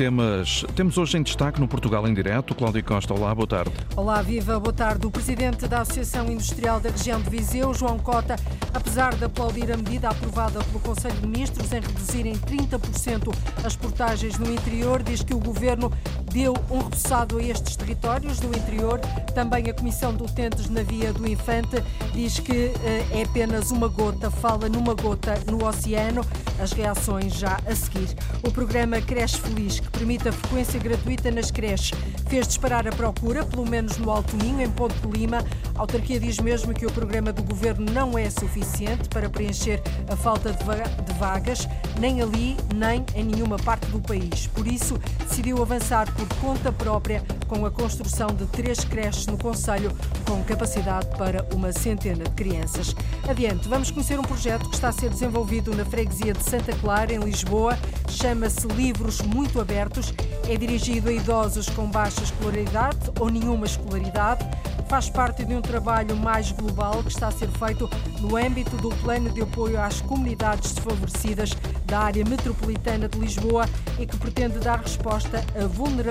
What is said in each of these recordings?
temas temos hoje em destaque no Portugal em Direto. Cláudio Costa, olá, boa tarde. Olá, viva, boa tarde. O presidente da Associação Industrial da região de Viseu, João Cota, apesar de aplaudir a medida aprovada pelo Conselho de Ministros em reduzir em 30% as portagens no interior, diz que o governo deu um repousado a estes territórios do interior. Também a Comissão de Utentes na Via do Infante diz que eh, é apenas uma gota, fala numa gota no oceano. As reações já a seguir. O programa Creche Feliz, que permite a frequência gratuita nas creches, fez disparar a procura, pelo menos no Alto Minho, em Ponte de Lima. A autarquia diz mesmo que o programa do governo não é suficiente para preencher a falta de vagas, nem ali, nem em nenhuma parte do país. Por isso, decidiu avançar por conta própria com a construção de três creches no Conselho, com capacidade para uma centena de crianças. Adiante, vamos conhecer um projeto que está a ser desenvolvido na freguesia de Santa Clara, em Lisboa. Chama-se Livros Muito Abertos. É dirigido a idosos com baixa escolaridade ou nenhuma escolaridade faz parte de um trabalho mais global que está a ser feito no âmbito do Plano de Apoio às Comunidades Desfavorecidas da área metropolitana de Lisboa e que pretende dar resposta a vulnerabilidades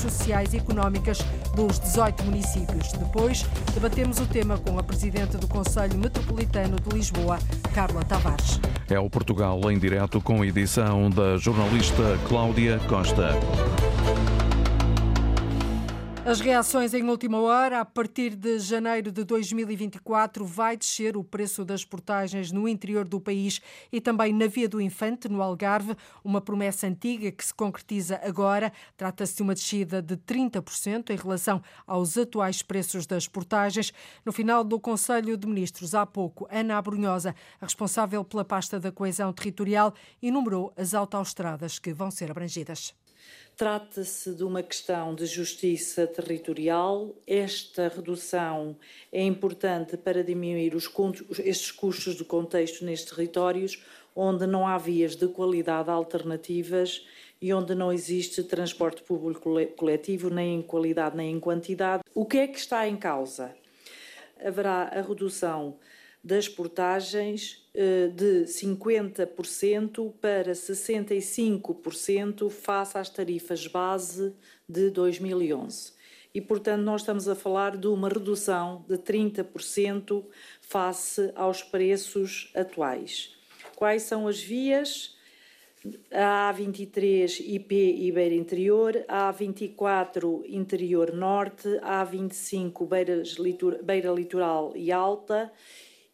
sociais e económicas dos 18 municípios. Depois, debatemos o tema com a Presidente do Conselho Metropolitano de Lisboa, Carla Tavares. É o Portugal em direto com edição da jornalista Cláudia Costa. As reações em última hora, a partir de janeiro de 2024, vai descer o preço das portagens no interior do país e também na Via do Infante, no Algarve, uma promessa antiga que se concretiza agora. Trata-se de uma descida de 30% em relação aos atuais preços das portagens. No final do Conselho de Ministros, há pouco, Ana Abrunhosa, responsável pela pasta da coesão territorial, enumerou as autoestradas que vão ser abrangidas. Trata-se de uma questão de justiça territorial. Esta redução é importante para diminuir os, estes custos de contexto nestes territórios onde não há vias de qualidade alternativas e onde não existe transporte público coletivo, nem em qualidade nem em quantidade. O que é que está em causa? Haverá a redução das portagens eh, de 50% para 65% face às tarifas base de 2011. E, portanto, nós estamos a falar de uma redução de 30% face aos preços atuais. Quais são as vias? A A23 IP Ibeira Interior, a A24 Interior Norte, a A25 Beira, Beira Litoral e Alta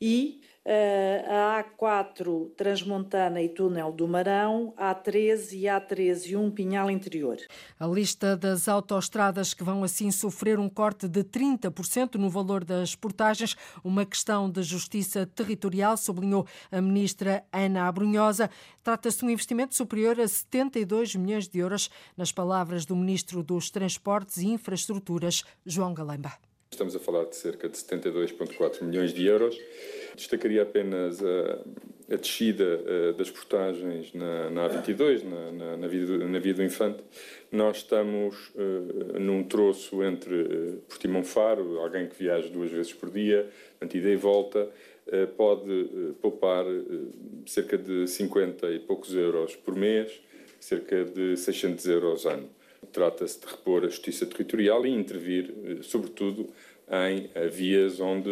e uh, a A4 Transmontana e Túnel do Marão, A13 e A13 um Pinhal Interior. A lista das autoestradas que vão assim sofrer um corte de 30% no valor das portagens, uma questão de justiça territorial, sublinhou a ministra Ana Abrunhosa. Trata-se de um investimento superior a 72 milhões de euros, nas palavras do ministro dos Transportes e Infraestruturas, João Galamba. Estamos a falar de cerca de 72,4 milhões de euros. Destacaria apenas a, a descida das portagens na, na A22, na, na, na, via do, na via do Infante. Nós estamos uh, num troço entre uh, Portimão Faro, alguém que viaja duas vezes por dia, ida e volta, uh, pode poupar cerca de 50 e poucos euros por mês, cerca de 600 euros ano. Trata-se de repor a justiça territorial e intervir, sobretudo, em vias onde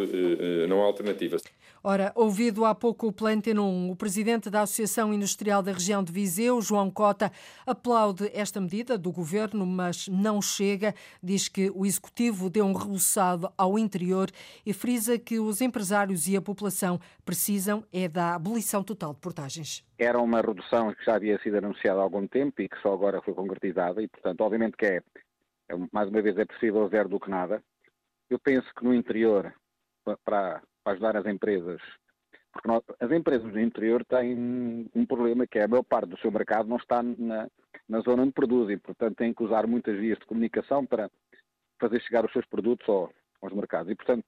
não há alternativas. Ora, ouvido há pouco o Planteno 1, o presidente da Associação Industrial da região de Viseu, João Cota, aplaude esta medida do governo, mas não chega. Diz que o executivo deu um rebuçado ao interior e frisa que os empresários e a população precisam é da abolição total de portagens. Era uma redução que já havia sido anunciada há algum tempo e que só agora foi concretizada e, portanto, obviamente que é, é mais uma vez, é possível zero do que nada. Eu penso que no interior, para para ajudar as empresas. Porque nós, as empresas do interior têm um problema que é a maior parte do seu mercado não está na, na zona onde produzem, portanto têm que usar muitas vias de comunicação para fazer chegar os seus produtos ao, aos mercados. E, portanto,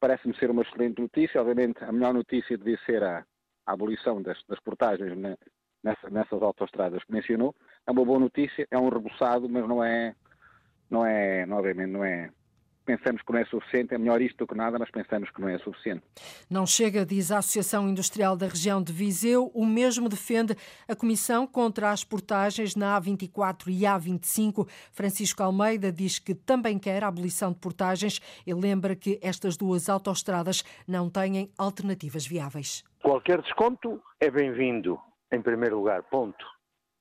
parece-me ser uma excelente notícia. Obviamente, a melhor notícia devia ser a, a abolição das, das portagens na, nessa, nessas autoestradas que mencionou. É uma boa notícia, é um rebuçado, mas não é, não é, não é pensamos que não é suficiente, é melhor isto do que nada, mas pensamos que não é suficiente. Não chega, diz a Associação Industrial da região de Viseu, o mesmo defende a Comissão contra as portagens na A24 e A25. Francisco Almeida diz que também quer a abolição de portagens e lembra que estas duas autoestradas não têm alternativas viáveis. Qualquer desconto é bem-vindo, em primeiro lugar, ponto.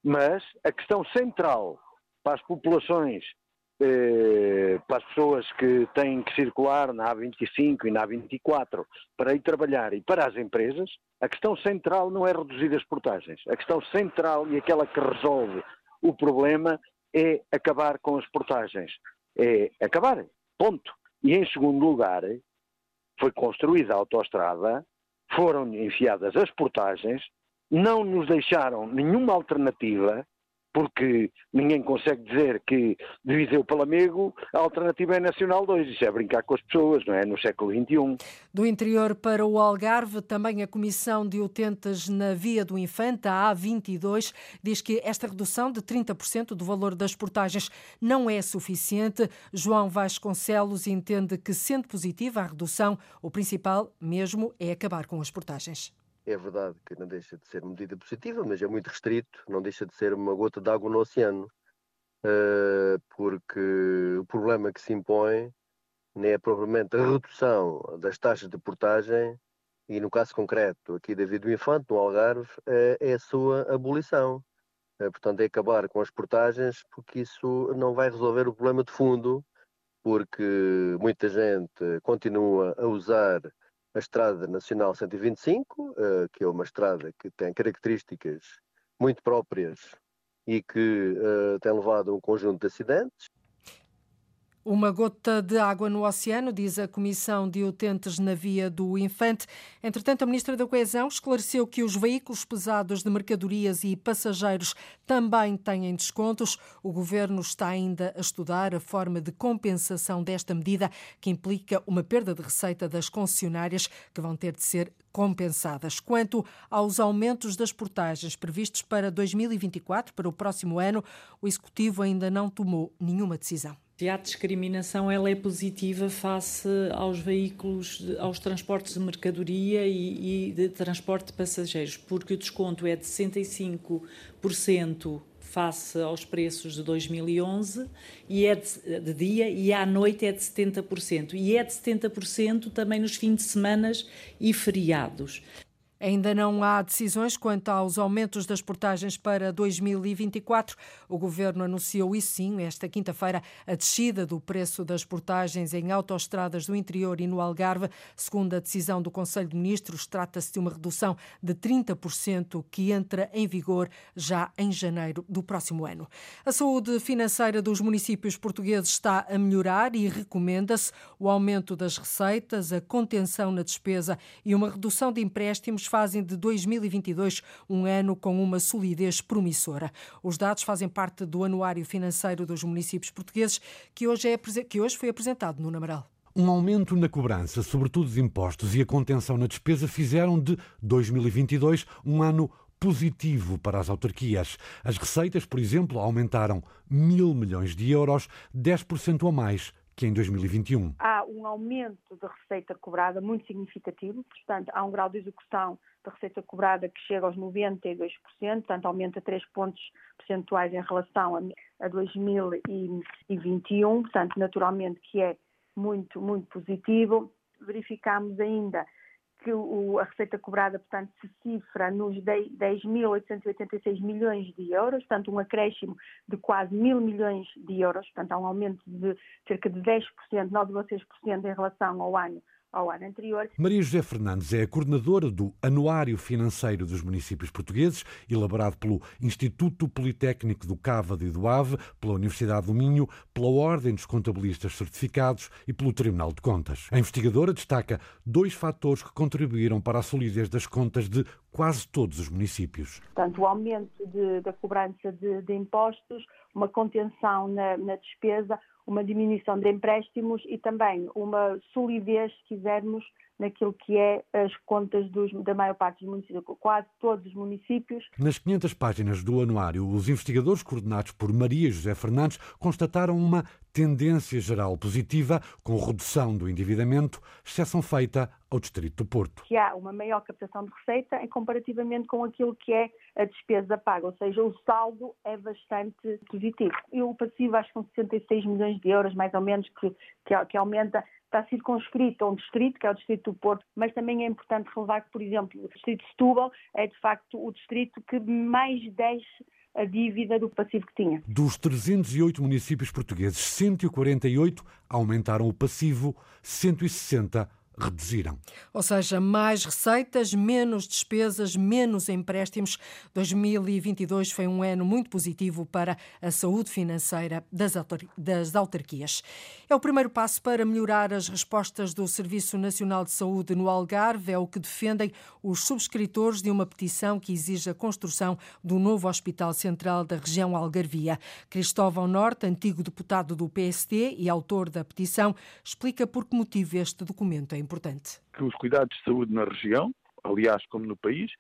Mas a questão central para as populações eh, para as pessoas que têm que circular na A25 e na A24 para ir trabalhar e para as empresas, a questão central não é reduzir as portagens. A questão central e aquela que resolve o problema é acabar com as portagens. É acabar, ponto. E em segundo lugar, foi construída a autoestrada, foram enfiadas as portagens, não nos deixaram nenhuma alternativa porque ninguém consegue dizer que de Viseu para a alternativa é Nacional 2. Isso é brincar com as pessoas, não é? No século XXI. Do interior para o Algarve, também a Comissão de Utentes na Via do Infante, a A22, diz que esta redução de 30% do valor das portagens não é suficiente. João Vasconcelos entende que, sendo positiva a redução, o principal mesmo é acabar com as portagens. É verdade que não deixa de ser medida positiva, mas é muito restrito, não deixa de ser uma gota de água no oceano, uh, porque o problema que se impõe nem é propriamente a redução das taxas de portagem, e no caso concreto aqui da Vida do Infante, no Algarve, é, é a sua abolição. Uh, portanto, é acabar com as portagens, porque isso não vai resolver o problema de fundo, porque muita gente continua a usar a Estrada Nacional 125, eh, que é uma estrada que tem características muito próprias e que eh, tem levado a um conjunto de acidentes. Uma gota de água no oceano, diz a Comissão de Utentes na Via do Infante. Entretanto, a Ministra da Coesão esclareceu que os veículos pesados de mercadorias e passageiros também têm descontos. O Governo está ainda a estudar a forma de compensação desta medida, que implica uma perda de receita das concessionárias que vão ter de ser compensadas. Quanto aos aumentos das portagens previstos para 2024, para o próximo ano, o Executivo ainda não tomou nenhuma decisão. Se há discriminação, ela é positiva face aos veículos, aos transportes de mercadoria e, e de transporte de passageiros, porque o desconto é de 65% face aos preços de 2011 e é de, de, dia e à noite é de 70%. E é de 70% também nos fins de semana e feriados. Ainda não há decisões quanto aos aumentos das portagens para 2024. O governo anunciou isso sim esta quinta-feira a descida do preço das portagens em autoestradas do interior e no Algarve. Segundo a decisão do Conselho de Ministros, trata-se de uma redução de 30% que entra em vigor já em janeiro do próximo ano. A saúde financeira dos municípios portugueses está a melhorar e recomenda-se o aumento das receitas, a contenção na despesa e uma redução de empréstimos fazem de 2022 um ano com uma solidez promissora. Os dados fazem parte do Anuário Financeiro dos Municípios Portugueses, que hoje, é, que hoje foi apresentado no Namaral. Um aumento na cobrança, sobretudo de impostos, e a contenção na despesa fizeram de 2022 um ano positivo para as autarquias. As receitas, por exemplo, aumentaram mil milhões de euros, 10% a mais que em 2021. Há um aumento de receita cobrada muito significativo, portanto, há um grau de execução da receita cobrada que chega aos 92%, portanto, aumenta 3 pontos percentuais em relação a 2021, portanto, naturalmente que é muito, muito positivo. Verificamos ainda que o, a receita cobrada, portanto, se cifra nos 10.886 milhões de euros, portanto, um acréscimo de quase mil milhões de euros, portanto, há um aumento de cerca de 10%, 9,6% em relação ao ano ao ano anterior. Maria José Fernandes é a coordenadora do Anuário Financeiro dos Municípios Portugueses, elaborado pelo Instituto Politécnico do Cávado e do Ave, pela Universidade do Minho, pela Ordem dos Contabilistas Certificados e pelo Tribunal de Contas. A investigadora destaca dois fatores que contribuíram para a solidez das contas de quase todos os municípios. Portanto, o aumento de, da cobrança de, de, impostos, uma contenção na, na despesa, uma diminuição de empréstimos e também uma solidez, se quisermos, naquilo que é as contas dos, da maior parte dos municípios, quase todos os municípios. Nas 500 páginas do anuário, os investigadores coordenados por Maria José Fernandes constataram uma tendência geral positiva, com redução do endividamento, exceção feita ao Distrito do Porto. Que há uma maior captação de receita em comparativamente com aquilo que é a despesa paga, ou seja, o saldo é bastante positivo. E o passivo acho que são 66 milhões de euros, mais ou menos, que, que, que aumenta está circunscrito a um distrito, que é o distrito do Porto, mas também é importante relevar que, por exemplo, o distrito de Setúbal é de facto o distrito que mais desce a dívida do passivo que tinha. Dos 308 municípios portugueses, 148 aumentaram o passivo, 160 reduziram. Ou seja, mais receitas, menos despesas, menos empréstimos. 2022 foi um ano muito positivo para a saúde financeira das autarquias. É o primeiro passo para melhorar as respostas do Serviço Nacional de Saúde no Algarve, é o que defendem os subscritores de uma petição que exige a construção do novo Hospital Central da região Algarvia. Cristóvão Norte, antigo deputado do PSD e autor da petição, explica por que motivo este documento é importante. Que os cuidados de saúde na região, aliás, como no país,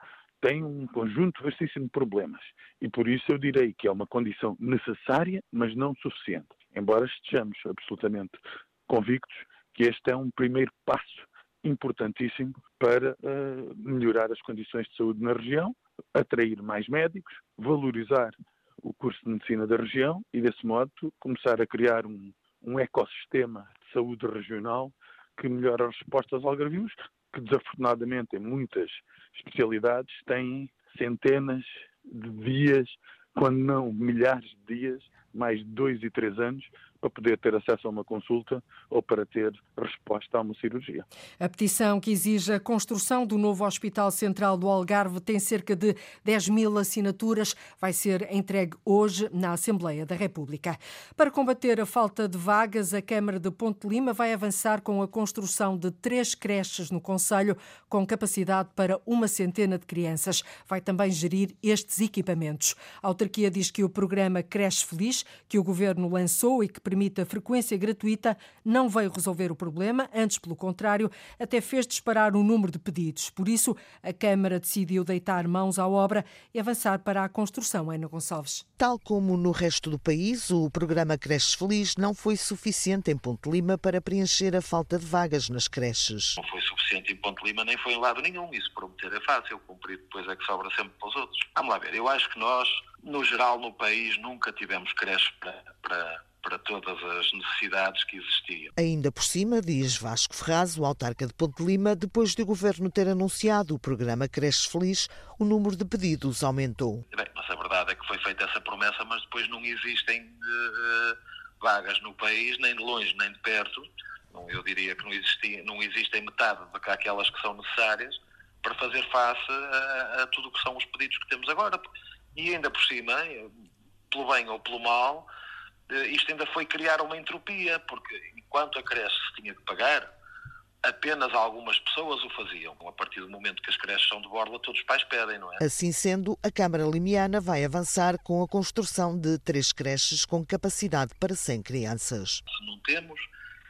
têm um conjunto vastíssimo de problemas. E por isso eu direi que é uma condição necessária, mas não suficiente. Embora estejamos absolutamente convictos que este é um primeiro passo importantíssimo para uh, melhorar as condições de saúde na região, atrair mais médicos, valorizar o curso de medicina da região e, desse modo, começar a criar um, um ecossistema de saúde regional que melhora as respostas aos algarvios, que desafortunadamente em muitas especialidades têm centenas de dias, quando não milhares de dias, mais de dois e três anos, para poder ter acesso a uma consulta ou para ter resposta a uma cirurgia. A petição que exige a construção do novo Hospital Central do Algarve tem cerca de 10 mil assinaturas. Vai ser entregue hoje na Assembleia da República. Para combater a falta de vagas, a Câmara de Ponte Lima vai avançar com a construção de três creches no Conselho, com capacidade para uma centena de crianças. Vai também gerir estes equipamentos. A autarquia diz que o programa Creche Feliz, que o governo lançou e que permite a frequência gratuita, não veio resolver o problema, antes, pelo contrário, até fez disparar o número de pedidos. Por isso, a Câmara decidiu deitar mãos à obra e avançar para a construção. Ana Gonçalves. Tal como no resto do país, o programa Creches Feliz não foi suficiente em Ponte Lima para preencher a falta de vagas nas creches. Não foi suficiente em Ponte Lima nem foi em lado nenhum. Isso prometer é fácil, cumprir depois é que sobra sempre para os outros. Vamos lá ver, eu acho que nós, no geral, no país, nunca tivemos creches para, para para todas as necessidades que existiam. Ainda por cima, diz Vasco Ferraz, o autarca de Ponte Lima, depois de o governo ter anunciado o programa Creches Feliz, o número de pedidos aumentou. Bem, mas a verdade é que foi feita essa promessa, mas depois não existem uh, vagas no país, nem de longe nem de perto. Eu diria que não, existia, não existem metade daquelas que são necessárias para fazer face a, a tudo o que são os pedidos que temos agora. E ainda por cima, pelo bem ou pelo mal, eh, isto ainda foi criar uma entropia, porque enquanto a creche se tinha que pagar, apenas algumas pessoas o faziam. A partir do momento que as creches são de borla, todos os pais pedem, não é? Assim sendo, a Câmara Limiana vai avançar com a construção de três creches com capacidade para 100 crianças. Se não temos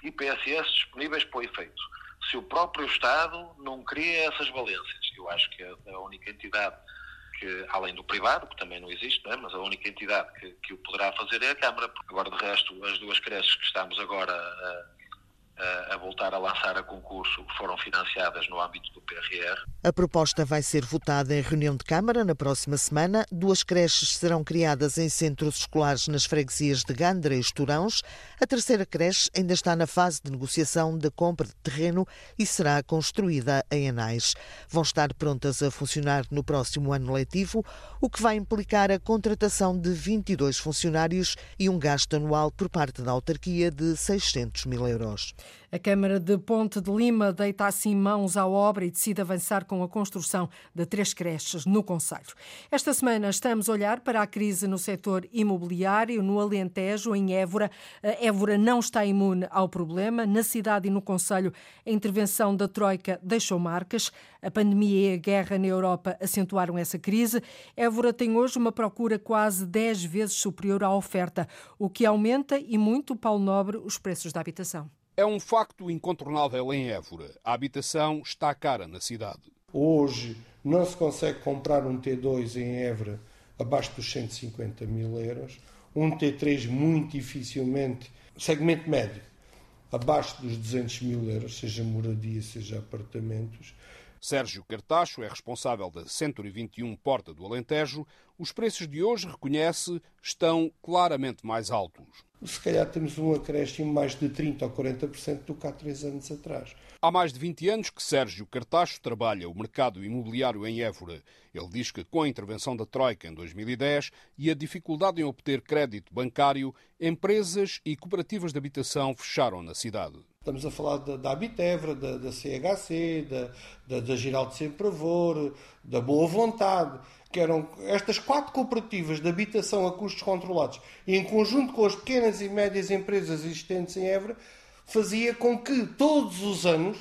IPSS disponíveis para o efeito, se o próprio Estado não cria essas valências, eu acho que é a única entidade que, além do privado, que também não existe, não é? mas a única entidade que, que, o poderá fazer é a Câmara. Agora, de resto, as duas creches que estamos agora a, a voltar a lançar a concurso foram financiadas no âmbito do PRR. A proposta vai ser votada em reunião de Câmara na próxima semana. Duas creches serão criadas em centros escolares nas freguesias de Gandra e Esturãos. A terceira creche ainda está na fase de negociação da compra de terreno e será construída em Anais. Vão estar prontas a funcionar no próximo ano letivo, o que vai implicar a contratação de 22 funcionários e um gasto anual por parte da autarquia de 600 mil euros. A Câmara de Ponte de Lima deita assim mãos à obra e decide avançar com a construção de três creches no Conselho. Esta semana estamos a olhar para a crise no setor imobiliário, no Alentejo, em Évora. A Évora não está imune ao problema. Na cidade e no Conselho, a intervenção da Troika deixou marcas. A pandemia e a guerra na Europa acentuaram essa crise. Évora tem hoje uma procura quase 10 vezes superior à oferta, o que aumenta e muito, Paulo Nobre, os preços da habitação. É um facto incontornável em Évora. A habitação está cara na cidade. Hoje não se consegue comprar um T2 em Évora abaixo dos 150 mil euros, um T3 muito dificilmente, segmento médio, abaixo dos 200 mil euros, seja moradia, seja apartamentos. Sérgio Cartacho é responsável da 121 Porta do Alentejo. Os preços de hoje, reconhece, estão claramente mais altos. Se calhar temos um acréscimo mais de 30% ou 40% do que há três anos atrás. Há mais de 20 anos que Sérgio Cartacho trabalha o mercado imobiliário em Évora. Ele diz que com a intervenção da Troika em 2010 e a dificuldade em obter crédito bancário, empresas e cooperativas de habitação fecharam na cidade. Estamos a falar da, da Habitevra, da, da CHC, da, da, da Giraldo Sempre Avor, da Boa Vontade, que eram estas quatro cooperativas de habitação a custos controlados, e em conjunto com as pequenas e médias empresas existentes em Évora, fazia com que todos os anos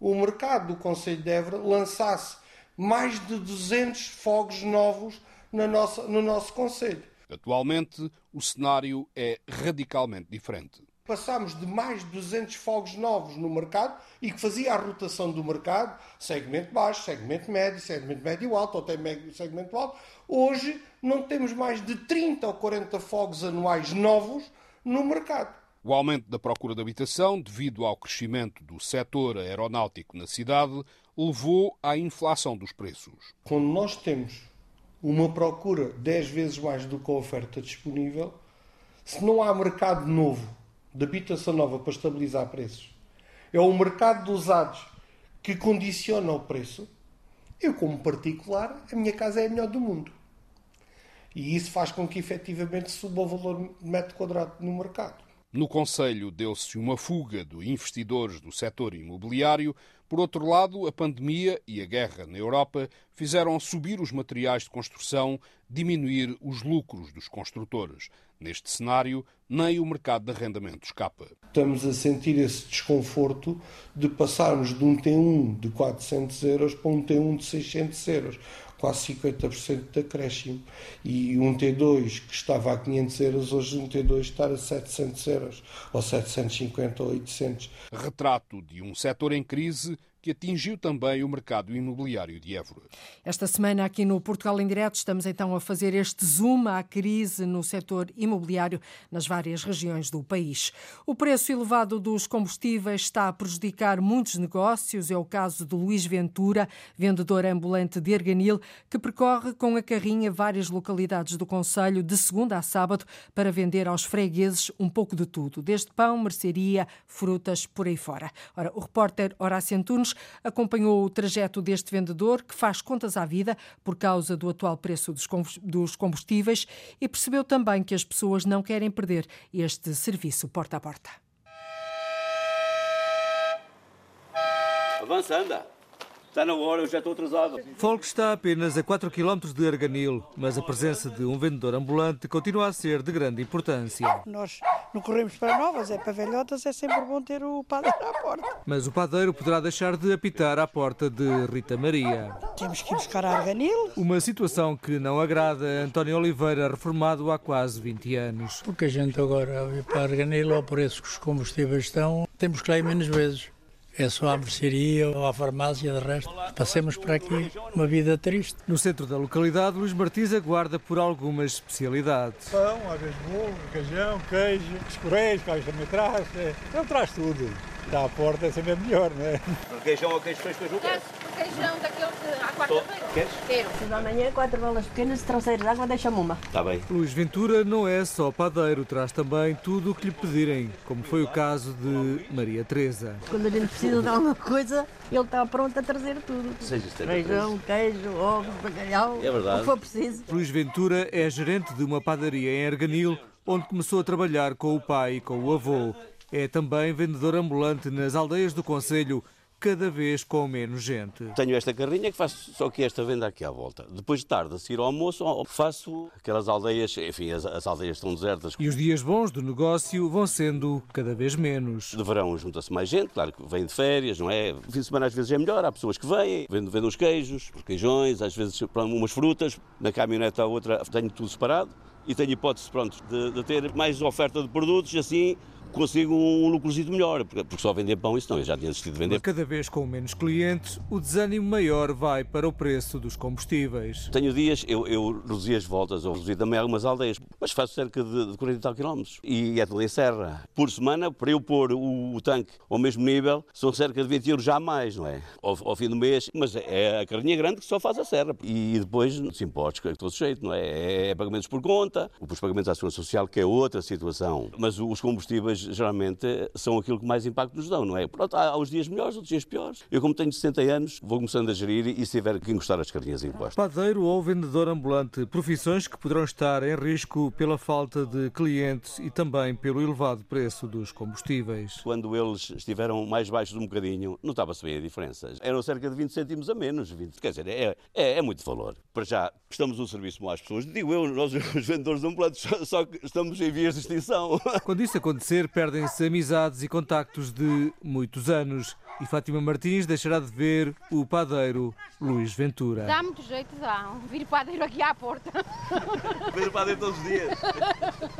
o mercado do Conselho de Évora lançasse mais de 200 fogos novos na nossa, no nosso Conselho. Atualmente, o cenário é radicalmente diferente. Passámos de mais de 200 fogos novos no mercado e que fazia a rotação do mercado, segmento baixo, segmento médio, segmento médio alto, ou até médio segmento alto. Hoje não temos mais de 30 ou 40 fogos anuais novos no mercado. O aumento da procura de habitação, devido ao crescimento do setor aeronáutico na cidade, levou à inflação dos preços. Quando nós temos uma procura 10 vezes mais do que a oferta disponível, se não há mercado novo de habitação nova para estabilizar preços, é o mercado de usados que condiciona o preço, eu, como particular, a minha casa é a melhor do mundo. E isso faz com que efetivamente suba o valor de metro quadrado no mercado. No Conselho deu-se uma fuga de investidores do setor imobiliário. Por outro lado, a pandemia e a guerra na Europa fizeram subir os materiais de construção, diminuir os lucros dos construtores. Neste cenário, nem o mercado de arrendamento escapa. Estamos a sentir esse desconforto de passarmos de um T1 de 400 euros para um T1 de 600 euros quase 50% de acréscimo. E um T2 que estava a 500 euros, hoje um T2 está a 700 euros, ou 750 ou 800. Retrato de um setor em crise que atingiu também o mercado imobiliário de Évora. Esta semana, aqui no Portugal em Direto, estamos então a fazer este zoom à crise no setor imobiliário nas várias regiões do país. O preço elevado dos combustíveis está a prejudicar muitos negócios. É o caso de Luís Ventura, vendedor ambulante de Erganil, que percorre com a carrinha várias localidades do Conselho de segunda a sábado para vender aos fregueses um pouco de tudo, desde pão, mercearia, frutas, por aí fora. Ora, o repórter Horácio Antunes acompanhou o trajeto deste vendedor, que faz contas à vida por causa do atual preço dos combustíveis, e percebeu também que as pessoas não querem perder este serviço porta a porta. Avança, anda. Está na hora, eu já estou atrasado. Folk está apenas a 4 km de Arganil, mas a presença de um vendedor ambulante continua a ser de grande importância. Nós não corremos para novas, é para velhotas, é sempre bom ter o padeiro à porta. Mas o padeiro poderá deixar de apitar à porta de Rita Maria. Temos que ir buscar a Arganil. Uma situação que não agrada a António Oliveira, reformado há quase 20 anos. Porque a gente agora, ir para Arganil, ao preço que os combustíveis estão, temos que ir menos vezes. É só à mercearia ou à farmácia, de resto. Passemos por aqui uma vida triste. No centro da localidade, Luís Martins aguarda por algumas especialidades. Pão, às vezes bolo, queijão, queijo, os correios, que também traz. É. Ele traz tudo. Está à porta é sempre melhor, não é? Queijão ou queijo fresco, Juca? Queijão daquele que à quarta-feira. Queres? Quero. Se amanhã quatro bolas pequenas, troceiros de água, deixa-me uma. Está bem. Luís Ventura não é só padeiro, traz também tudo o que lhe pedirem, como foi o caso de Maria Teresa. Quando a gente precisa de alguma coisa, ele está pronto a trazer tudo. Seja Feijão, queijo, ovos, bacalhau, é verdade. o que for preciso. Luís Ventura é gerente de uma padaria em Erganil, onde começou a trabalhar com o pai e com o avô. É também vendedor ambulante nas aldeias do Conselho, cada vez com menos gente. Tenho esta carrinha que faço só que esta venda aqui à volta. Depois de tarde, a seguir ao almoço, faço aquelas aldeias, enfim, as, as, aldeias estão desertas. E os dias bons do negócio vão sendo cada vez menos. De verão junta-se mais gente, claro que vem de férias, não é? Fim de semana às vezes é melhor, há pessoas que vêm, vendem, vendem os queijos, os queijões, às vezes umas frutas, na caminhonete a outra tenho tudo separado e tenho hipótese, pronto, de, de ter mais oferta de produtos, assim consigo um lucrozito melhor, porque só vender pão isso não, eu já tinha desistido de vender. Cada vez com menos clientes, o desânimo maior vai para o preço dos combustíveis. Tenho dias, eu, eu reduzi as voltas, ou reduzi também algumas aldeias, mas faço cerca de, de 40 e tal quilómetros. E é de em serra. Por semana, para eu pôr o, o, tanque ao mesmo nível, são cerca de 20 euros já a mais, não é? Ao, ao, fim do mês, mas é a carrinha grande que só faz a serra. E depois, os impostos, que é todo jeito, não é? É, é pagamentos por conta, os pagamentos à segurança social, que é outra situação. Mas os combustíveis, geralmente, são aquilo que mais impacto nos dão, não é? Pronto, há uns dias melhores, outros dias piores. Eu, como tenho 60 anos, vou começando a gerir e se tiver que encostar as carrinhas impostas. Padeiro ou vendedor ambulante, profissões que poderão estar em risco pela falta de clientes e também pelo elevado preço dos combustíveis. Quando eles estiveram mais baixos um bocadinho, notava-se bem a diferença. Eram cerca de 20 cêntimos a menos. 20, quer dizer, é, é, é muito valor. Para já, prestamos um serviço bom às pessoas. Digo eu, nós os vendedores ambulantes, só que estamos em vias de extinção. Quando isso acontecer, perdem-se amizades e contactos de muitos anos. E Fátima Martins deixará de ver o padeiro Luís Ventura. Dá muito jeito, dá. Vir padeiro aqui à porta. Vir padeiro todos os dias.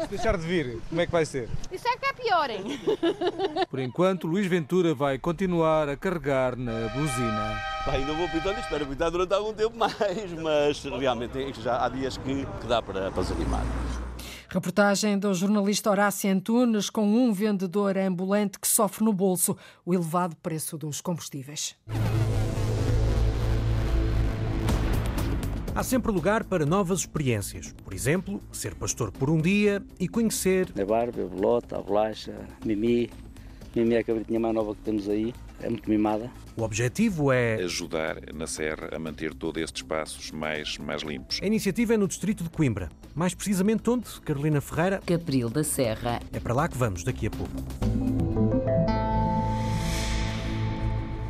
Se deixar de vir, como é que vai ser? Isso é que é pior, hein? Por enquanto, Luís Ventura vai continuar a carregar na buzina. Pai, ainda vou pintando, espero pintar durante algum tempo mais, mas realmente já há dias que, que dá para, para desanimar. Reportagem do jornalista Horácio Antunes com um vendedor ambulante que sofre no bolso o elevado preço dos combustíveis. Há sempre lugar para novas experiências. Por exemplo, ser pastor por um dia e conhecer. A barba, a bolota, a bolacha, a mimi. Mimi é a cabritinha mais nova que temos aí. É muito mimada. O objetivo é ajudar na Serra a manter todos estes espaços mais, mais limpos. A iniciativa é no distrito de Coimbra. Mais precisamente onde, Carolina Ferreira? Capril da Serra. É para lá que vamos daqui a pouco.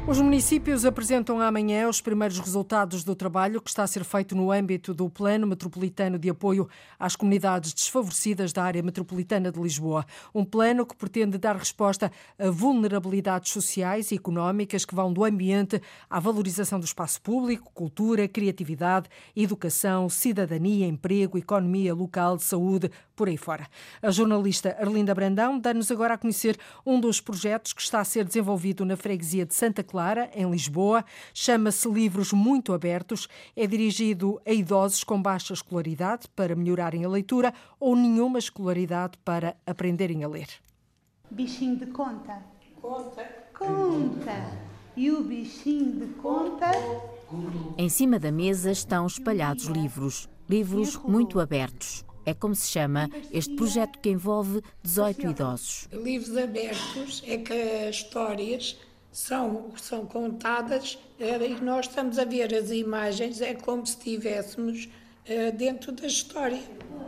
Os municípios apresentam amanhã os primeiros resultados do trabalho que está a ser feito no âmbito do Plano Metropolitano de Apoio às Comunidades Desfavorecidas da Área Metropolitana de Lisboa. Um plano que pretende dar resposta a vulnerabilidades sociais e económicas que vão do ambiente à valorização do espaço público, cultura, criatividade, educação, cidadania, emprego, economia local, saúde, por aí fora. A jornalista Arlinda Brandão dá-nos agora a conhecer um dos projetos que está a ser desenvolvido na freguesia de Santa Clara Clara, em Lisboa. Chama-se Livros Muito Abertos. É dirigido a idosos com baixa escolaridade para melhorarem a leitura ou nenhuma escolaridade para aprenderem a ler. Bichinho de conta. Conta. Conta. E o bichinho de conta. Em cima da mesa estão espalhados livros, livros muito abertos. É como se chama este projeto que envolve 18 idosos. Livros abertos é que as histórias são, são contadas e nós estamos a ver as imagens, é como se estivéssemos dentro da história.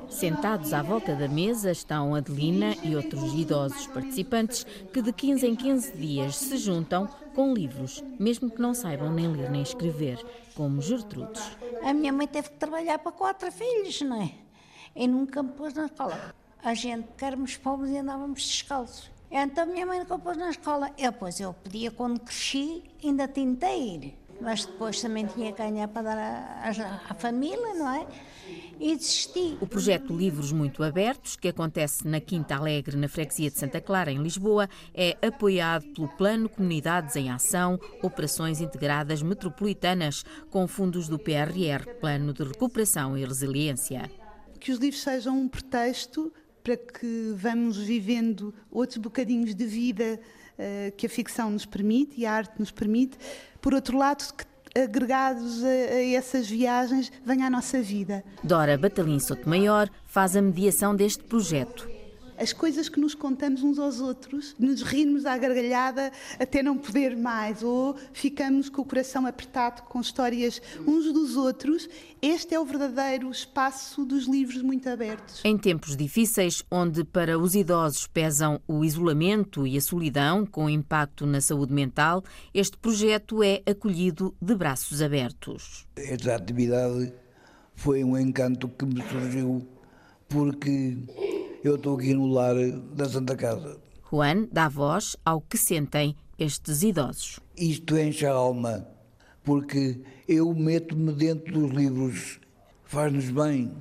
Sentados à volta da mesa estão Adelina e outros idosos participantes que de 15 em 15 dias se juntam com livros, mesmo que não saibam nem ler nem escrever, como Gertrudes. A minha mãe teve que trabalhar para quatro filhos, não é? E nunca me pôs na escola. A gente, que éramos pobres e andávamos descalços. Então minha mãe nunca pôs na escola. Eu, pois, eu podia, quando cresci, ainda tentei ir. Mas depois também tinha que ganhar para dar à família, não é? E desisti. O projeto Livros Muito Abertos, que acontece na Quinta Alegre, na freguesia de Santa Clara, em Lisboa, é apoiado pelo Plano Comunidades em Ação, Operações Integradas Metropolitanas, com fundos do PRR, Plano de Recuperação e Resiliência. Que os livros sejam um pretexto para que vamos vivendo outros bocadinhos de vida uh, que a ficção nos permite e a arte nos permite. Por outro lado, que agregados a, a essas viagens, venha a nossa vida. Dora Batalin Sotomayor faz a mediação deste projeto as coisas que nos contamos uns aos outros, nos rirmos à gargalhada até não poder mais, ou ficamos com o coração apertado com histórias uns dos outros. Este é o verdadeiro espaço dos livros muito abertos. Em tempos difíceis, onde para os idosos pesam o isolamento e a solidão, com impacto na saúde mental, este projeto é acolhido de braços abertos. Esta atividade foi um encanto que me surgiu porque eu estou aqui no lar da Santa Casa. Juan dá voz ao que sentem estes idosos. Isto enche a alma, porque eu meto-me dentro dos livros, faz-nos bem,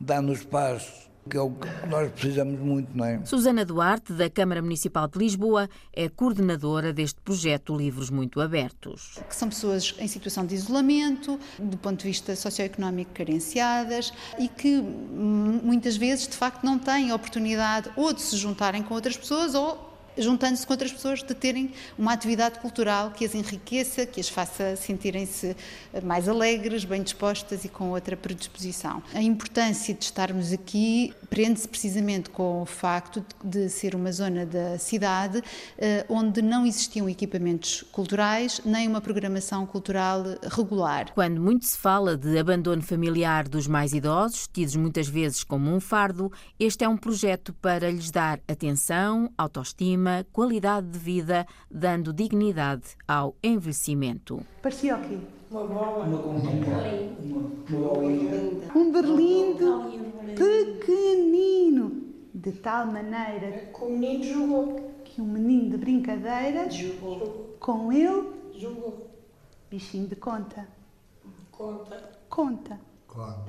dá-nos paz. Que é o que nós precisamos muito, não é? Susana Duarte, da Câmara Municipal de Lisboa, é coordenadora deste projeto Livros Muito Abertos. Que são pessoas em situação de isolamento, do ponto de vista socioeconómico carenciadas e que hum, muitas vezes, de facto, não têm oportunidade ou de se juntarem com outras pessoas ou juntando-se com outras pessoas, de terem uma atividade cultural que as enriqueça, que as faça sentirem-se mais alegres, bem dispostas e com outra predisposição. A importância de estarmos aqui prende-se precisamente com o facto de ser uma zona da cidade eh, onde não existiam equipamentos culturais nem uma programação cultural regular. Quando muito se fala de abandono familiar dos mais idosos, tidos muitas vezes como um fardo, este é um projeto para lhes dar atenção, autoestima, qualidade de vida, dando dignidade ao envelhecimento. Parecia o quê? Uma bola. Uma Um berlindo pequenino, de tal maneira que o menino jogou. Que um menino de brincadeira jogou. Com ele jogou. Bichinho de conta. Conta. Conta. Claro.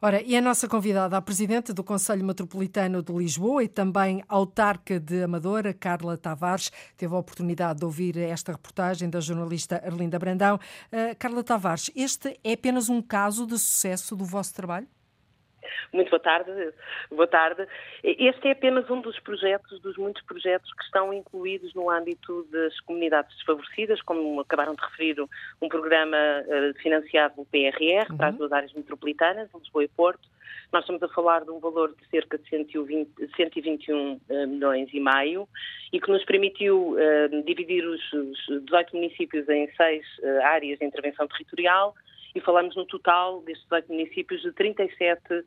Ora, e a nossa convidada, a Presidente do Conselho Metropolitano de Lisboa e também autarca de Amadora, Carla Tavares, teve a oportunidade de ouvir esta reportagem da jornalista Arlinda Brandão. Uh, Carla Tavares, este é apenas um caso de sucesso do vosso trabalho? Muito boa tarde. Boa tarde. Este é apenas um dos projetos, dos muitos projetos que estão incluídos no âmbito das comunidades desfavorecidas, como acabaram de referir, um programa eh, financiado pelo PRR uhum. para as duas áreas metropolitanas, Lisboa e Porto. Nós estamos a falar de um valor de cerca de 120, 121 eh, milhões e meio e que nos permitiu uh, dividir os, os 18 municípios em seis uh, áreas de intervenção territorial e falamos no total destes 18 municípios de 37 uh,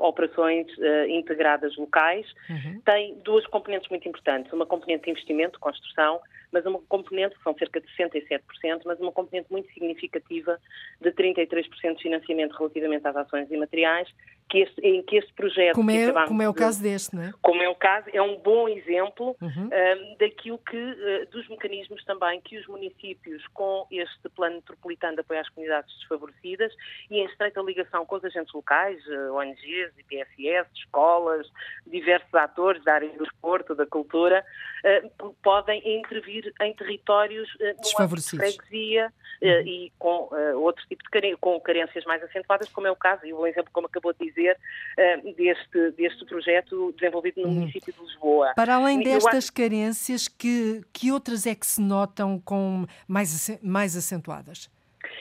operações uh, integradas locais. Uhum. Tem duas componentes muito importantes, uma componente de investimento, construção, mas uma componente, que são cerca de 67%, mas uma componente muito significativa de 33% de financiamento relativamente às ações e materiais, que em que este projeto... Como é, como é o de, caso deste, não é? Como é o caso, é um bom exemplo uhum. um, daquilo que, uh, dos mecanismos também que os municípios, com este plano metropolitano de apoio às comunidades desfavorecidas e em estreita ligação com os agentes locais, uh, ONGs, IPSS, escolas, diversos atores da área do desporto, da cultura, uh, podem intervir em territórios uh, desfavorecidos. De freguesia uhum. e com outro tipo de com carências mais acentuadas, como é o caso, e o exemplo como acabou de dizer, dizer, uh, deste, deste projeto desenvolvido no uhum. município de Lisboa. Para além destas acho... carências, que, que outras é que se notam com mais, mais acentuadas?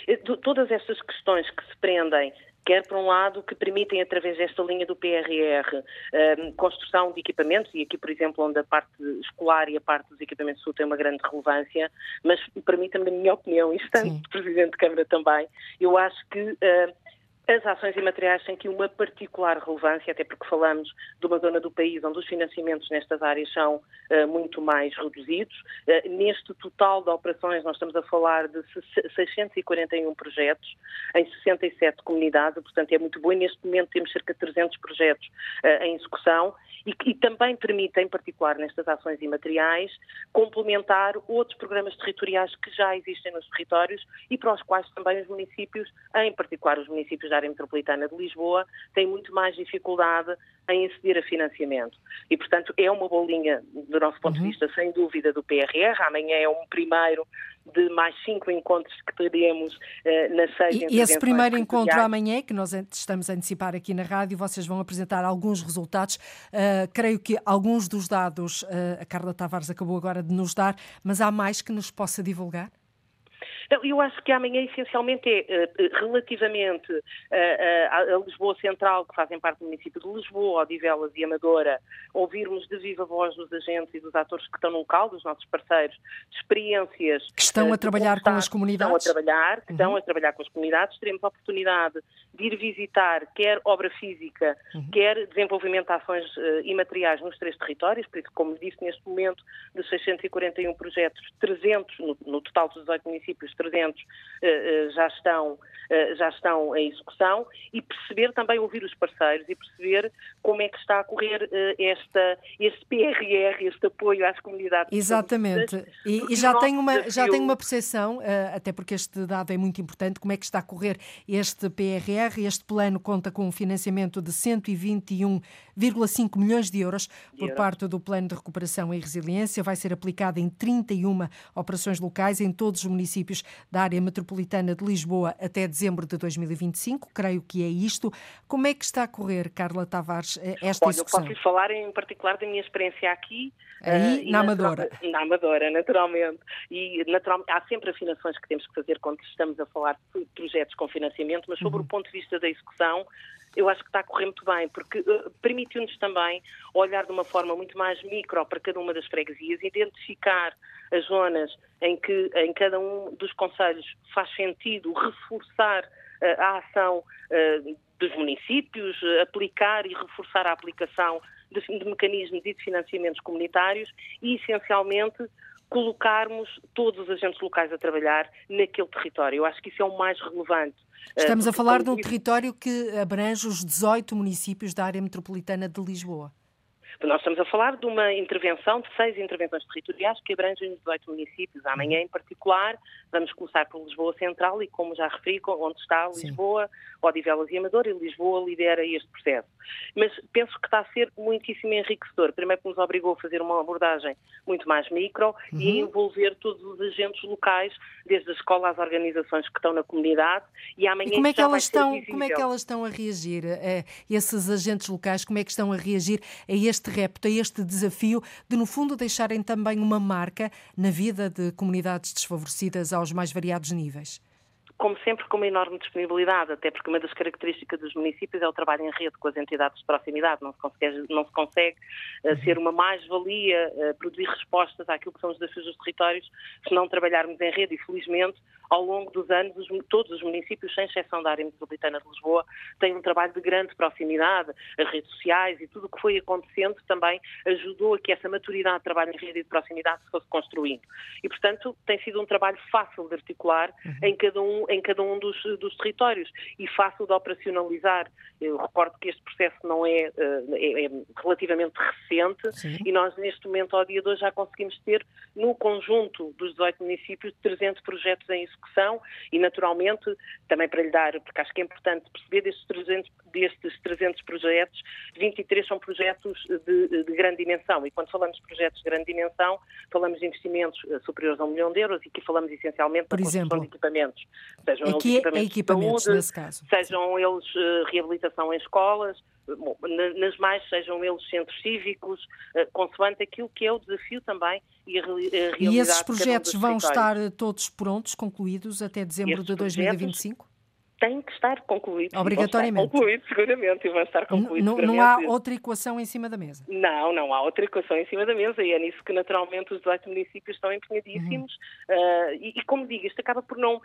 Eh, todas estas questões que se prendem quer por um lado que permitem através desta linha do PRR um, eh, construção de equipamentos e aqui por exemplo onde a parte escolar e a parte dos equipamentos de saúde tem uma grande relevância, mas permita-me na minha opinião, isto tanto Presidente de Câmara também, eu acho que uh, as ações imateriais têm aqui uma particular relevância, até porque falamos de uma zona do país onde os financiamentos nestas áreas são uh, muito mais reduzidos. Uh, neste total de operações, nós estamos a falar de 641 projetos em 67 comunidades, portanto é muito bom e neste momento temos cerca de 300 projetos uh, em execução e que também permite, em particular nestas ações imateriais, complementar outros programas territoriais que já existem nos territórios e para os quais também os municípios, em particular os municípios da área metropolitana de Lisboa, têm muito mais dificuldade em aceder a financiamento. E, portanto, é uma bolinha, do nosso ponto uhum. de vista, sem dúvida, do PRR. Amanhã é um primeiro de mais cinco encontros que teremos uh, nas seis E esse primeiro encontro amanhã, que nós estamos a antecipar aqui na rádio, vocês vão apresentar alguns resultados. Uh, creio que alguns dos dados uh, a Carla Tavares acabou agora de nos dar, mas há mais que nos possa divulgar? Então, eu acho que amanhã essencialmente é uh, relativamente uh, uh, a Lisboa Central, que fazem parte do município de Lisboa, Odivelas e Amadora, ouvirmos de viva voz dos agentes e dos atores que estão no local, dos nossos parceiros, experiências. Que estão a trabalhar com as comunidades. Estão a trabalhar, que uhum. estão a trabalhar com as comunidades. Teremos a oportunidade de ir visitar quer obra física, uhum. quer desenvolvimento de ações imateriais nos três territórios, por isso, como disse, neste momento, de 641 projetos, 300 no, no total dos 18 municípios, 300 já estão eh, já estão em execução e perceber também, ouvir os parceiros e perceber como é que está a correr eh, esta, este PRR, este apoio às comunidades. Exatamente. E, e, já, tem uma, já tem uma percepção, eh, até porque este dado é muito importante, como é que está a correr este PRR. Este plano conta com um financiamento de 121,5 milhões de euros por parte do Plano de Recuperação e Resiliência. Vai ser aplicado em 31 operações locais em todos os municípios da área metropolitana de Lisboa até dezembro de 2025, creio que é isto. Como é que está a correr, Carla Tavares, eh, esta Olha, execução? eu posso lhe falar em particular da minha experiência aqui. Aí, uh, na Amadora. Na Amadora, naturalmente. E naturalmente, há sempre afinações que temos que fazer quando estamos a falar de projetos com financiamento, mas sobre uhum. o ponto de vista da execução, eu acho que está a correr muito bem, porque uh, permitiu-nos também olhar de uma forma muito mais micro para cada uma das freguesias, identificar as zonas em que em cada um dos conselhos faz sentido reforçar uh, a ação uh, dos municípios, aplicar e reforçar a aplicação de, de mecanismos e de financiamentos comunitários e, essencialmente, colocarmos todos os agentes locais a trabalhar naquele território. Eu acho que isso é o mais relevante. Estamos a falar de um território que abrange os 18 municípios da área metropolitana de Lisboa. Nós estamos a falar de uma intervenção, de seis intervenções territoriais que abrangem 18 municípios. Amanhã, em particular, vamos começar por Lisboa Central e, como já referi, onde está Lisboa, Odivelas e Amador, e Lisboa lidera este processo. Mas penso que está a ser muitíssimo enriquecedor. Primeiro que nos obrigou a fazer uma abordagem muito mais micro uhum. e a envolver todos os agentes locais, desde a escola às organizações que estão na comunidade, e amanhã e como é que elas estão Como é que elas estão a reagir? A esses agentes locais, como é que estão a reagir a este repto, a este desafio de, no fundo, deixarem também uma marca na vida de comunidades desfavorecidas aos mais variados níveis? como sempre, com uma enorme disponibilidade, até porque uma das características dos municípios é o trabalho em rede com as entidades de proximidade. Não se consegue, não se consegue uh, ser uma mais-valia, uh, produzir respostas àquilo que são os desafios dos territórios, se não trabalharmos em rede. E, felizmente, ao longo dos anos, os, todos os municípios, sem exceção da área metropolitana de Lisboa, têm um trabalho de grande proximidade. As redes sociais e tudo o que foi acontecendo também ajudou a que essa maturidade de trabalho em rede e de proximidade se fosse construindo. E, portanto, tem sido um trabalho fácil de articular uhum. em cada um, em cada um dos, dos territórios e fácil de operacionalizar. Eu recordo que este processo não é, eh, é, é relativamente recente Sim. e nós, neste momento, ao dia de hoje, já conseguimos ter, no conjunto dos 18 municípios, 300 projetos em execução e, naturalmente, também para lhe dar, porque acho que é importante perceber, destes 300, destes 300 projetos, 23 são projetos de, de grande dimensão. E quando falamos de projetos de grande dimensão, falamos de investimentos eh, superiores a um milhão de euros e aqui falamos essencialmente Por da construção exemplo, de equipamentos. Sejam eles equipamentos, é equipamentos saúde, nesse caso. Sejam eles uh, reabilitação em escolas, bom, nas mais sejam eles centros cívicos, uh, consoante aquilo que é o desafio também e a, a realidade. E esses projetos um vão estar todos prontos, concluídos até dezembro de 2025? Têm que estar concluídos. Obrigatoriamente. Estar concluídos, seguramente, e vão estar concluídos. Não, não há outra equação em cima da mesa? Não, não há outra equação em cima da mesa e é nisso que naturalmente os 18 municípios estão empenhadíssimos uhum. uh, e, e, como digo, isto acaba por não... Uh,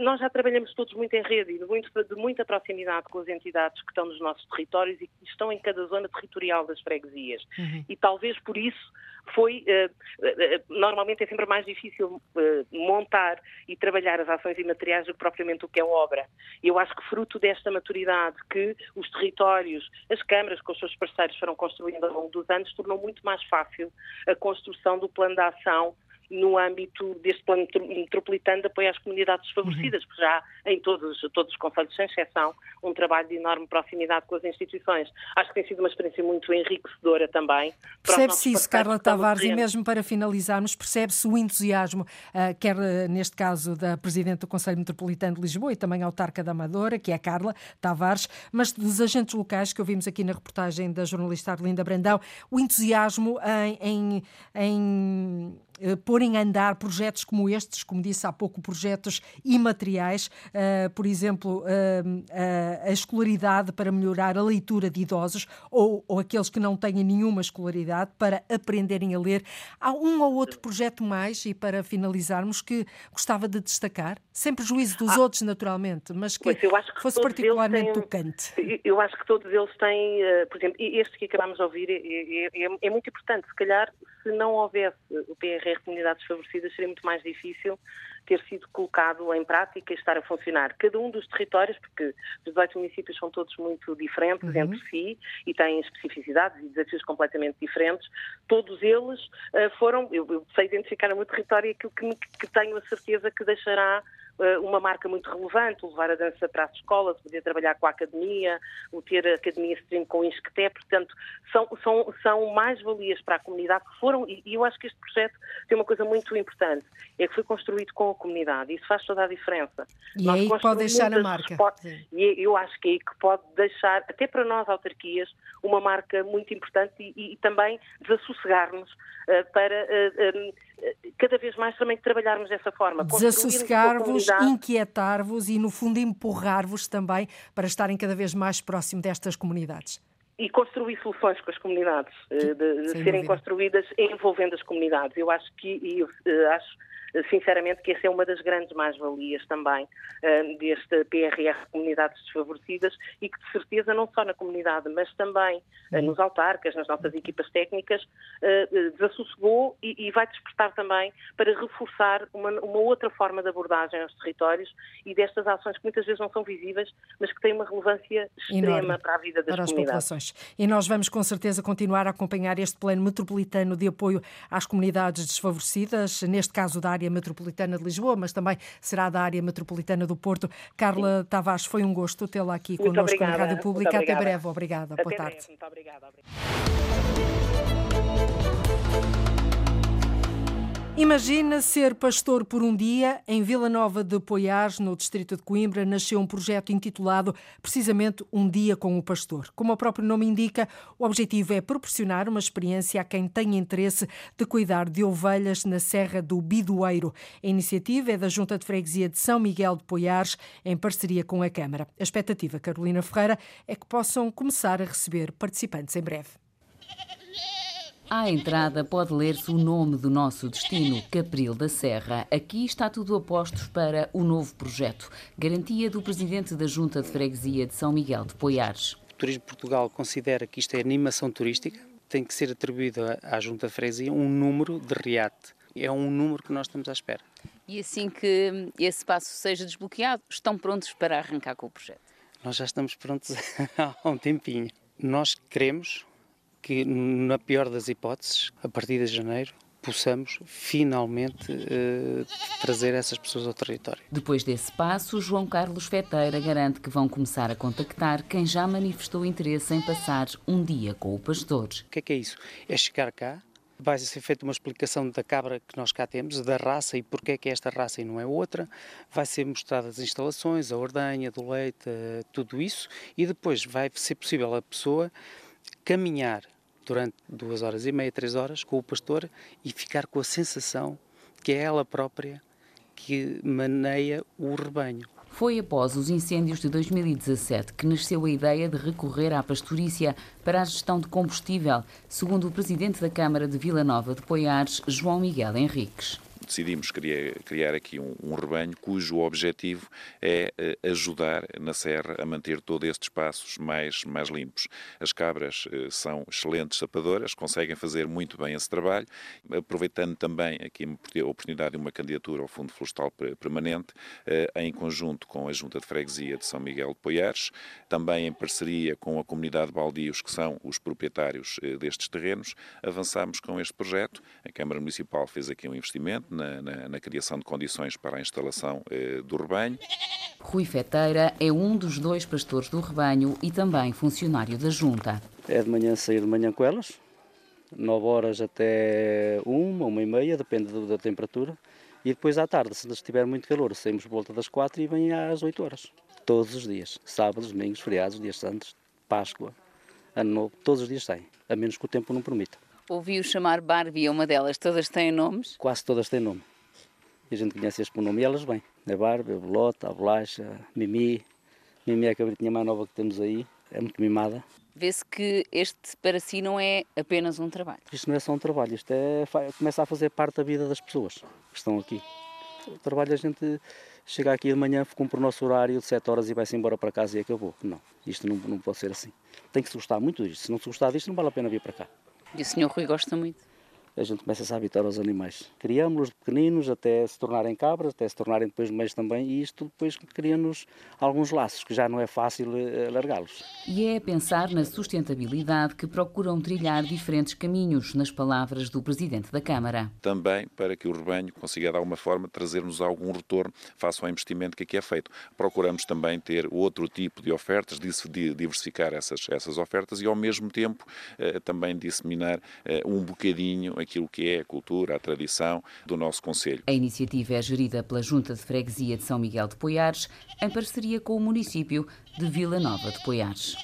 nós já trabalhamos todos muito em rede e de, muito, de muita proximidade com as entidades que estão nos nossos territórios e que estão em cada zona territorial das freguesias. Uhum. E talvez por isso foi uh, normalmente é sempre mais difícil uh, montar e trabalhar as ações imateriais do que propriamente o que é obra. Eu acho que fruto desta maturidade que os territórios, as câmaras com os seus parceiros foram construindo ao longo dos anos, tornou muito mais fácil a construção do plano de ação no âmbito deste plano metropolitano de apoio às comunidades desfavorecidas, uhum. porque já em todos, todos os conselhos, sem exceção, um trabalho de enorme proximidade com as instituições. Acho que tem sido uma experiência muito enriquecedora também. Percebe-se isso, Carla Tavares, e mesmo para finalizarmos, percebe-se o entusiasmo, uh, quer uh, neste caso da Presidente do Conselho Metropolitano de Lisboa e também autarca da Amadora, que é a Carla Tavares, mas dos agentes locais que ouvimos aqui na reportagem da jornalista Arlinda Brandão, o entusiasmo em, em, em pôr em andar projetos como estes, como disse há pouco, projetos imateriais, uh, por exemplo, uh, a escolaridade para melhorar a leitura de idosos ou, ou aqueles que não têm nenhuma escolaridade para aprenderem a ler. Há um ou outro projeto mais, e para finalizarmos, que gostava de destacar, sem prejuízo dos ah, outros, naturalmente, mas que, que fosse particularmente têm, tocante. Eu acho que todos eles têm, por exemplo, este que acabámos de ouvir é, é, é, é muito importante. Se calhar se não houvesse o PRR Comunidades Desfavorecidas, seria muito mais difícil ter sido colocado em prática e estar a funcionar. Cada um dos territórios, porque os 18 municípios são todos muito diferentes uhum. entre si e têm especificidades e desafios completamente diferentes, todos eles uh, foram, eu, eu, sei identificar o meu território aquilo que, que tenho a certeza que deixará uma marca muito relevante, o levar a dança para as escolas, poder trabalhar com a academia, o ter a academia stream com o ISCTE, portanto, são, são, são mais-valias para a comunidade que foram, e, eu acho que este projeto tem uma coisa muito importante, é que foi construído com a comunidade, isso faz toda a diferença. E é aí pode deixar a marca. E é, eu acho que é aí que pode deixar, até para nós autarquias, uma marca muito importante e, e também desassossegar-nos uh, para uh, um, cada vez mais também trabalharmos dessa forma. Desassossegar-vos, inquietar-vos e, no fundo, empurrar-vos também para estarem cada vez mais próximo destas comunidades e construir soluções com as comunidades, eh, de, de serem dúvida. construídas envolvendo as comunidades. Eu acho que e eu, acho sinceramente que essa é uma das grandes mais-valias também uh, deste PRR Comunidades Desfavorecidas e que de certeza não só na comunidade, mas também uh, nos autarcas, nas nossas equipas técnicas, uh, desassossegou e, vai despertar também para reforçar uma, uma, outra forma de abordagem aos territórios e destas ações que muitas vezes não são visíveis, mas que têm uma relevância extrema Enorme para a vida das para comunidades. populações. E nós vamos com certeza continuar a acompanhar este plano metropolitano de apoio às comunidades desfavorecidas, neste caso da área área metropolitana de Lisboa, mas também será da área metropolitana do Porto. Carla Sim. Tavares, foi um gosto tê-la aqui muito connosco obrigada, na Rádio Pública. Até breve. Obrigada. Até Boa tarde. Breve. Muito obrigada. obrigada. Imagina ser pastor por um dia. Em Vila Nova de Poiares, no distrito de Coimbra, nasceu um projeto intitulado precisamente Um Dia com o Pastor. Como o próprio nome indica, o objetivo é proporcionar uma experiência a quem tem interesse de cuidar de ovelhas na Serra do Bidoeiro. A iniciativa é da Junta de Freguesia de São Miguel de Poiares, em parceria com a Câmara. A expectativa, Carolina Ferreira, é que possam começar a receber participantes em breve. À entrada pode ler-se o nome do nosso destino, Capril da Serra. Aqui está tudo a postos para o novo projeto. Garantia do presidente da Junta de Freguesia de São Miguel de Poiares. O Turismo Portugal considera que isto é animação turística. Tem que ser atribuído à Junta de Freguesia um número de reate. É um número que nós estamos à espera. E assim que esse passo seja desbloqueado, estão prontos para arrancar com o projeto? Nós já estamos prontos há um tempinho. Nós queremos que, na pior das hipóteses, a partir de janeiro, possamos finalmente uh, trazer essas pessoas ao território. Depois desse passo, João Carlos Feteira garante que vão começar a contactar quem já manifestou interesse em passar um dia com o pastor. O que é que é isso? É chegar cá, vai ser feita uma explicação da cabra que nós cá temos, da raça e porque é que é esta raça e não é outra, vai ser mostradas as instalações, a ordenha do leite, uh, tudo isso, e depois vai ser possível a pessoa caminhar durante duas horas e meia, três horas com o pastor e ficar com a sensação que é ela própria que maneia o rebanho. Foi após os incêndios de 2017 que nasceu a ideia de recorrer à pastorícia para a gestão de combustível, segundo o presidente da Câmara de Vila Nova de Poiares, João Miguel Henriques decidimos criar, criar aqui um, um, rebanho cujo objetivo é uh, ajudar na Serra a manter todos estes espaços mais, mais limpos. As cabras uh, são excelentes sapadoras, conseguem fazer muito bem esse trabalho, aproveitando também aqui a oportunidade de uma candidatura ao Fundo Florestal Permanente, uh, em conjunto com a Junta de Freguesia de São Miguel de Poiares, também em parceria com a comunidade de baldios, que são os proprietários destes terrenos, avançamos com este projeto. A Câmara Municipal fez aqui um investimento na, na, na criação de condições para a instalação eh, do rebanho. Rui Feteira é um dos dois pastores do rebanho e também funcionário da junta. É de manhã sair de manhã com elas, 9 horas até uma, uma e meia, depende da temperatura. E depois à tarde, se estiver muito calor, saímos por volta das 4 e vem às 8 horas. Todos os dias. Sábados, domingos, feriados, dias santos, Páscoa, Ano Novo, todos os dias saem. A menos que o tempo não permita. Ouviu chamar Barbie a uma delas, todas têm nomes? Quase todas têm nome. E a gente conhece-as por nome e elas bem. A Barbie, a Bolota, a Bolacha, a Mimi. Mimi é a cabritinha mais nova que temos aí, é muito mimada. Vê-se que este para si não é apenas um trabalho. Isto não é só um trabalho, isto é, começa a fazer parte da vida das pessoas que estão aqui. O trabalho a gente chega aqui de manhã, cumpre o nosso horário de 7 horas e vai-se embora para casa e acabou. Não, isto não, não pode ser assim. Tem que se gostar muito disto. Se não se gostar disto, não vale a pena vir para cá. E o senhor Rui gosta muito? A gente começa a habituar aos animais. Criamos-los pequeninos até se tornarem cabras, até se tornarem depois meios também, e isto depois cria-nos alguns laços que já não é fácil eh, largá-los. E é a pensar na sustentabilidade que procuram trilhar diferentes caminhos, nas palavras do Presidente da Câmara. Também para que o rebanho consiga de alguma forma trazer-nos algum retorno face ao investimento que aqui é feito. Procuramos também ter outro tipo de ofertas, diversificar essas, essas ofertas e ao mesmo tempo eh, também disseminar eh, um bocadinho aquilo que é a cultura, a tradição do nosso Conselho. A iniciativa é gerida pela Junta de Freguesia de São Miguel de Poiares, em parceria com o município de Vila Nova de Poiares.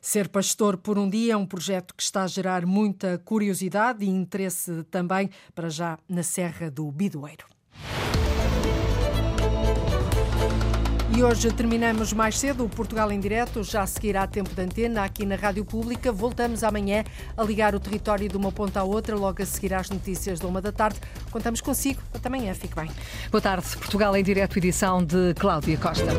Ser pastor por um dia é um projeto que está a gerar muita curiosidade e interesse também para já na Serra do Bidoeiro. E hoje terminamos mais cedo o Portugal em Direto, já seguirá tempo de antena aqui na Rádio Pública. Voltamos amanhã a ligar o território de uma ponta à outra, logo a seguir às notícias da uma da tarde. Contamos consigo. Até amanhã, fique bem. Boa tarde, Portugal em Direto, edição de Cláudia Costa.